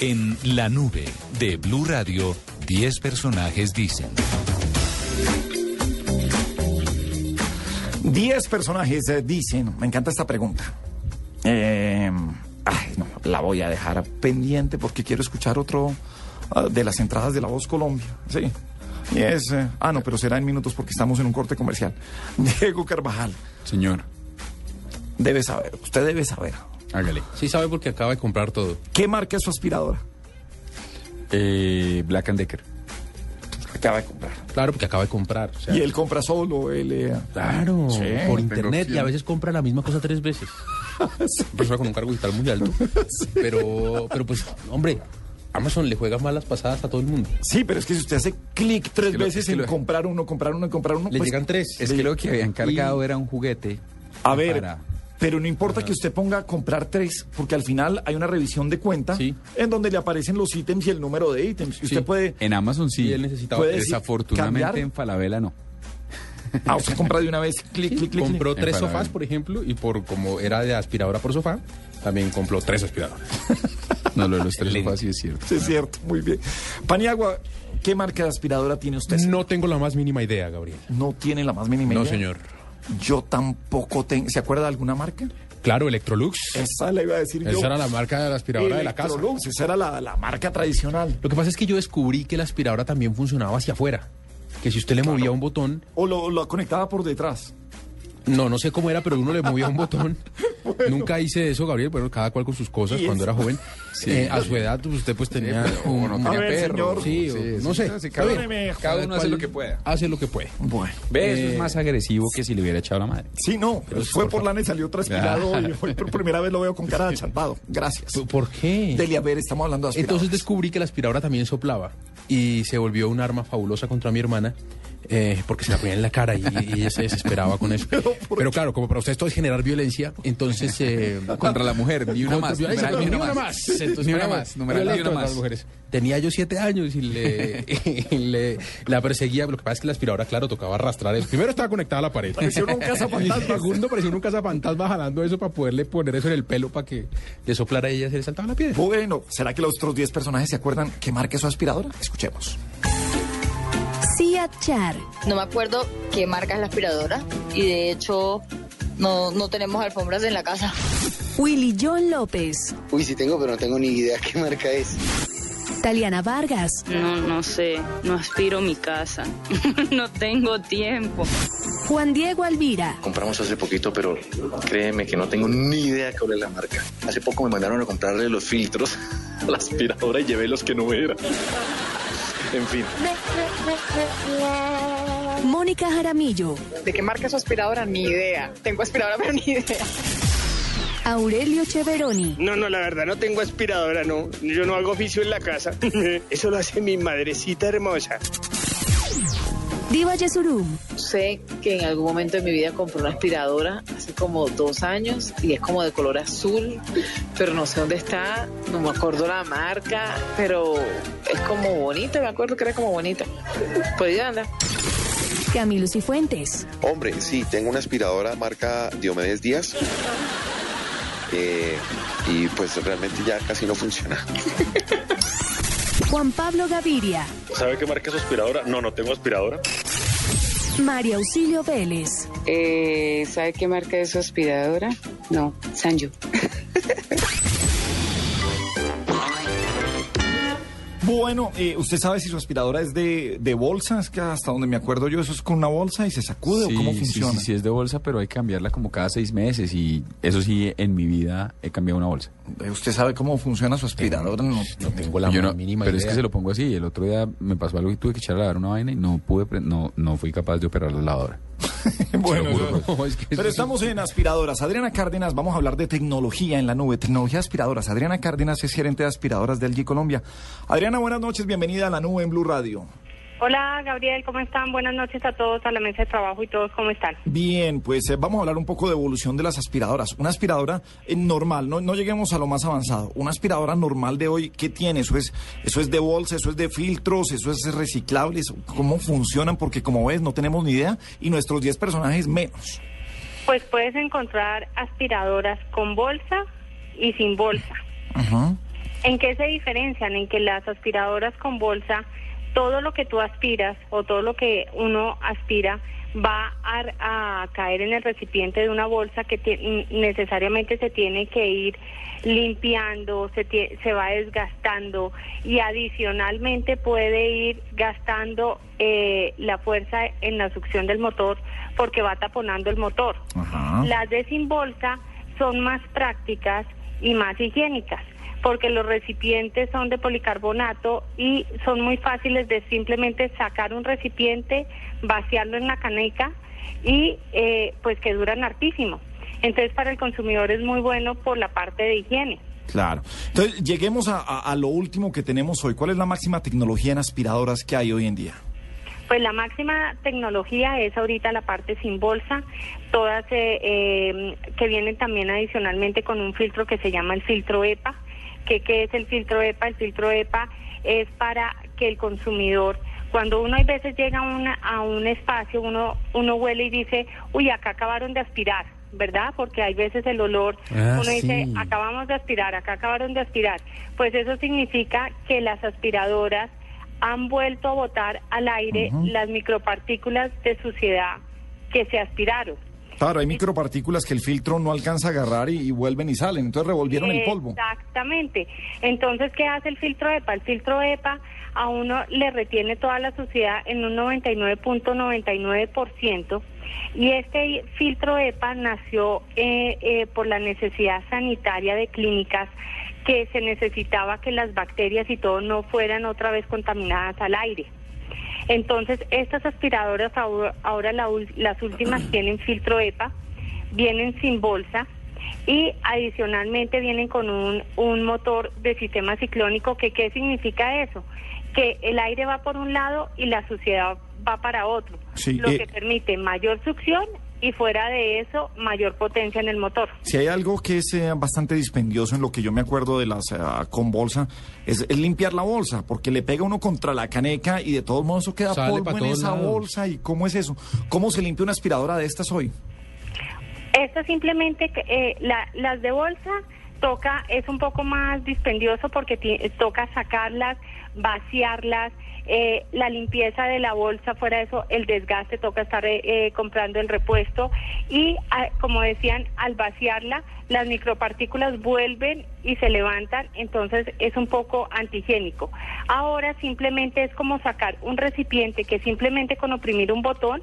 En la nube de Blue Radio, 10 personajes dicen. 10 personajes eh, dicen, me encanta esta pregunta. Eh, ay, no, la voy a dejar pendiente porque quiero escuchar otro ah, de las entradas de La Voz Colombia. Sí. Y es, eh, ah, no, pero será en minutos porque estamos en un corte comercial. Diego Carvajal, Señor, debe saber, usted debe saber. Hágale. Sí sabe porque acaba de comprar todo. ¿Qué marca es su aspiradora? Eh, Black and Decker. Acaba de comprar. Claro, porque acaba de comprar. o sea, Y él compra solo, él... eh, Claro, Sí, por internet y opción. a veces compra la misma cosa tres veces. Una persona con un cargo digital muy alto. Pero, pero pues, hombre, Amazon le juega malas pasadas a todo el mundo. Sí, pero es que si usted hace clic tres que lo- veces es que en lo- comprar uno, comprar uno, comprar uno, Le pues, llegan tres. Es que lo que habían cargado era un juguete. A ver, para- pero no importa que usted ponga comprar tres, porque al final hay una revisión de cuenta Sí. en donde le aparecen los ítems y el número de ítems. Y usted Sí. puede. En Amazon sí. Y él necesitaba- Desafortunadamente cambiar. en Falabella no. Ah, usted compra de una vez, clic, clic, clic. Compró clic. tres sofás, por ejemplo, y por como era de aspiradora por sofá, también compró tres aspiradoras. No, lo de los tres sofás sí es cierto. Sí, es cierto, muy bien. Paniagua, ¿qué marca de aspiradora tiene usted? No tengo la más mínima idea, Gabriel. No tiene la más mínima No, idea. señor. Yo tampoco tengo. ¿Se acuerda de alguna marca? Claro, Electrolux. Esa la iba a decir yo. Esa era la marca de la aspiradora de la casa. Electrolux, esa era la, la marca tradicional. Lo que pasa es que yo descubrí que la aspiradora también funcionaba hacia afuera. Que si usted le movía un botón, O lo, lo conectaba por detrás. no, no sé cómo era, pero uno le movía un botón. Nunca hice eso, Gabriel, bueno, cada cual con sus cosas Y cuando era joven. Eh, a su edad, pues, usted pues tenía un, no tenía ver, perro. señor. Sí, o- no sé. sí, cada, cada uno hace lo que pueda. Hace lo que puede. Bueno. Ve, eso Eh, es más agresivo que si le hubiera echado la madre. Sí, no, fue por lana y salió transpirado y hoy por primera vez lo veo con cara de champado. Gracias. ¿P- ¿Por qué? Delia, a ver, estamos hablando de aspiradoras. Entonces descubrí que la aspiradora también soplaba y se volvió un arma fabulosa contra mi hermana. Eh, porque se la ponía en la cara y, y ella se desesperaba con eso. Pero, claro, como para usted esto es generar violencia, entonces... eh, Contra la mujer, ni una más. violencia, numeral, ni una más. Entonces, Ni una más. Numeral, ni una contra más. las mujeres. Tenía yo siete años y le, y le- la perseguía. Lo que pasa es que la aspiradora, claro, tocaba arrastrar eso. Primero estaba conectada a la pared. Parecía un cazafantasmas. Y segundo, parecía un cazafantasma jalando eso para poderle poner eso en el pelo para que le soplara a ella y se le saltaba la piedra. Bueno, ¿será que los otros 10 personajes se acuerdan qué marca es su aspiradora? Escuchemos. Cia Char, No me acuerdo qué marca es la aspiradora y de hecho no, no tenemos alfombras en la casa. Willy John López, Uy, sí tengo, pero no tengo ni idea qué marca es. Taliana Vargas, No, no sé, no aspiro mi casa. no tengo tiempo. Juan Diego Alvira, Compramos hace poquito, pero créeme que no tengo ni idea cuál es la marca. Hace poco me mandaron a comprarle los filtros a la aspiradora y llevé los que no eran. En fin. Mónica Jaramillo, ¿De qué marca es su aspiradora? Ni idea. Tengo aspiradora, pero ni idea. Aurelio Cheveroni, No, no, la verdad no tengo aspiradora, no. Yo no hago oficio en la casa. Eso lo hace mi madrecita hermosa. Diva Yesurum, Sé que en algún momento de mi vida compré una aspiradora hace como dos años y es como de color azul, pero no sé dónde está, no me acuerdo la marca, pero es como bonita, me acuerdo que era como bonita. Podía andar. Camilo Cifuentes, Hombre, sí, tengo una aspiradora marca Diomedes Díaz. Eh, y pues realmente ya casi no funciona. Juan Pablo Gaviria, ¿Sabe qué marca es su aspiradora? No, no tengo aspiradora. María Auxilio Vélez, Eh, ¿Sabe qué marca es su aspiradora? No, Sanyo. Bueno, eh, ¿usted sabe si su aspiradora es de, de bolsa? Es que hasta donde me acuerdo yo, eso es con una bolsa y se sacude o cómo sí, funciona. Sí, sí, es de bolsa, pero hay que cambiarla como cada seis meses y eso sí, en mi vida he cambiado una bolsa. Eh, ¿Usted sabe cómo funciona su aspiradora? No, No tengo la Yo no- mínima pero idea. es que se lo pongo así. El otro día me pasó algo y tuve que echar a lavar una vaina y no pude, no, no fui capaz de operar la lavadora. bueno, No, es que Pero estamos en aspiradoras. Adriana Cárdenas, vamos a hablar de tecnología en la nube, tecnología aspiradoras. Adriana Cárdenas es gerente de aspiradoras del G Colombia. Adriana, buenas noches, bienvenida a la nube en Blue Radio. Hola, Gabriel, ¿cómo están? Buenas noches a todos, a la mesa de trabajo y todos, ¿cómo están? Bien, pues eh, vamos a hablar un poco de evolución de las aspiradoras. Una aspiradora eh, normal, no, no lleguemos a lo más avanzado. Una aspiradora normal de hoy, ¿qué tiene? Eso es, eso es de bolsa, eso es de filtros, eso es reciclable, eso- ¿cómo funcionan? Porque como ves, no tenemos ni idea y nuestros 10 personajes menos. Pues puedes encontrar aspiradoras con bolsa y sin bolsa. Ajá. ¿En qué se diferencian? En que las aspiradoras con bolsa, todo lo que tú aspiras o todo lo que uno aspira va a, a caer en el recipiente de una bolsa que necesariamente se tiene que ir limpiando, se, se va desgastando y adicionalmente puede ir gastando eh, la fuerza en la succión del motor porque va taponando el motor. Las de sin bolsa son más prácticas y más higiénicas porque los recipientes son de policarbonato y son muy fáciles de simplemente sacar un recipiente, vaciarlo en la caneca y eh, pues que duran hartísimo. Entonces para el consumidor es muy bueno por la parte de higiene. Claro. Entonces, lleguemos a, a- a lo último que tenemos hoy. ¿Cuál es la máxima tecnología en aspiradoras que hay hoy en día? Pues la máxima tecnología es ahorita la parte sin bolsa, todas eh, eh, que vienen también adicionalmente con un filtro que se llama el filtro EPA. ¿Qué, ¿Qué es el filtro EPA? El filtro EPA es para que el consumidor, cuando uno hay veces llega a, una- a un espacio, uno, uno huele y dice, uy, acá acabaron de aspirar. ¿Verdad? Porque hay veces el olor, Ah, uno dice, sí. acabamos de aspirar, acá acabaron de aspirar. Pues eso significa que las aspiradoras han vuelto a botar al aire las micropartículas de suciedad que se aspiraron. Claro, hay micropartículas que el filtro no alcanza a agarrar y, y vuelven y salen. Entonces revolvieron el polvo. Exactamente. Entonces, ¿qué hace el filtro EPA? El filtro EPA a uno le retiene toda la suciedad en un 99.99% y este filtro EPA nació eh, eh, por la necesidad sanitaria de clínicas que se necesitaba que las bacterias y todo no fueran otra vez contaminadas al aire. Entonces, estas aspiradoras ahora, ahora la las últimas tienen filtro EPA, vienen sin bolsa y adicionalmente vienen con un, un motor de sistema ciclónico que ¿qué significa eso? Que el aire va por un lado y la suciedad va para otro, Sí, lo eh, que permite mayor succión y fuera de eso mayor potencia en el motor. Si hay algo que es eh, bastante dispendioso en lo que yo me acuerdo de las eh, con bolsa, es, es limpiar la bolsa, porque le pega uno contra la caneca y de todos modos eso queda Sale polvo en esa lados. bolsa. ¿Y cómo es eso? ¿Cómo se limpia una aspiradora de estas hoy? Esto simplemente, que, eh, la- las de bolsa toca, es un poco más dispendioso porque toca sacarlas, vaciarlas, eh, la limpieza de la bolsa, fuera de eso, el desgaste, toca estar eh, eh, comprando el repuesto y, ah, como decían, al vaciarla, las micropartículas vuelven y se levantan, entonces es un poco antihigiénico. Ahora simplemente es como sacar un recipiente que simplemente con oprimir un botón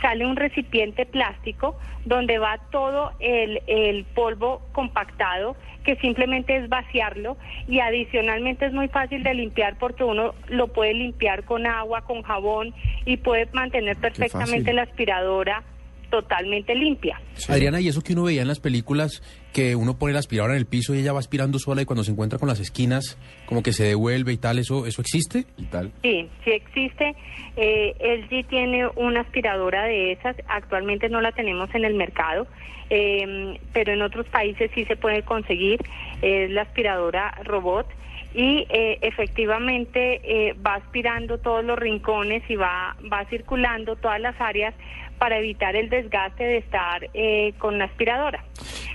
sale un recipiente plástico donde va todo el, el polvo compactado que simplemente es vaciarlo y adicionalmente es muy fácil de limpiar porque uno lo puede limpiar con agua, con jabón y puede mantener perfectamente la aspiradora totalmente limpia. Adriana, y eso que uno veía en las películas, que uno pone la aspiradora en el piso y ella va aspirando sola y cuando se encuentra con las esquinas, como que se devuelve y tal, ¿eso, eso existe? Y tal. Sí, sí existe. Eh, LG tiene una aspiradora de esas. Actualmente no la tenemos en el mercado, eh, pero en otros países sí se puede conseguir. Es la aspiradora robot y eh, efectivamente eh, va aspirando todos los rincones y va, va circulando todas las áreas para evitar el desgaste de estar eh, con la aspiradora.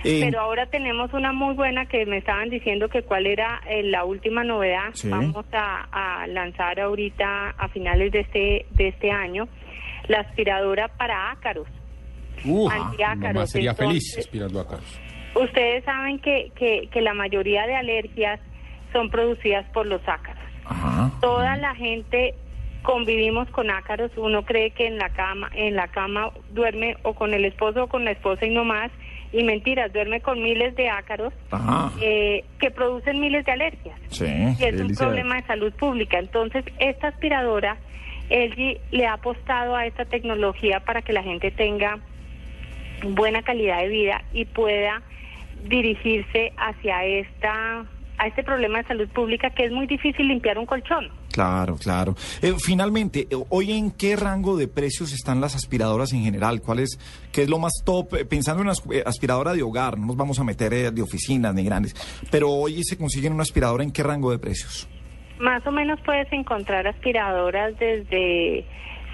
Eh, Pero ahora tenemos una muy buena que me estaban diciendo que cuál era eh, la última novedad. Sí. Vamos a, a lanzar ahorita a finales de este de este año la aspiradora para ácaros. Uh, mamá sería feliz aspirando a carros. Ustedes saben que, que, que la mayoría de alergias son producidas por los ácaros. Toda la gente convivimos con ácaros. Uno cree que en la cama, en la cama duerme o con el esposo o con la esposa y no más. Y mentiras, duerme con miles de ácaros eh, que producen miles de alergias. Sí. Y es un problema de salud pública. Entonces, esta aspiradora, LG le ha apostado a esta tecnología para que la gente tenga buena calidad de vida y pueda dirigirse hacia esta a este problema de salud pública que es muy difícil limpiar un colchón. Claro, claro. Eh, finalmente, eh, hoy en qué rango de precios están las aspiradoras en general? ¿Cuál es, qué es lo más top? Eh, Pensando en una asp- aspiradora de hogar, no nos vamos a meter de oficinas ni grandes, pero hoy se consiguen una aspiradora en qué rango de precios? Más o menos puedes encontrar aspiradoras desde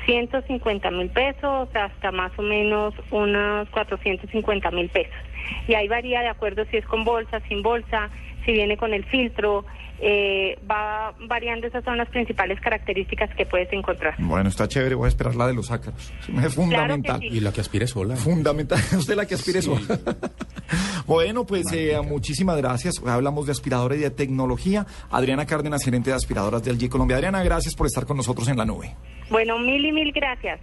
150 mil pesos hasta más o menos unos 450 mil pesos. Y ahí varía de acuerdo si es con bolsa, sin bolsa, si viene con el filtro, eh, va variando, esas son las principales características que puedes encontrar. Bueno, está chévere, voy a esperar la de los ácaros. Es fundamental. sí. Y la que aspire sola. Fundamental. Usted la que aspire Sí. sola. bueno, pues eh, muchísimas gracias. Hoy hablamos de aspiradora y de tecnología. Adriana Cárdenas, gerente de aspiradoras del G Colombia. Adriana, gracias por estar con nosotros en la nube. Bueno, mil y mil gracias.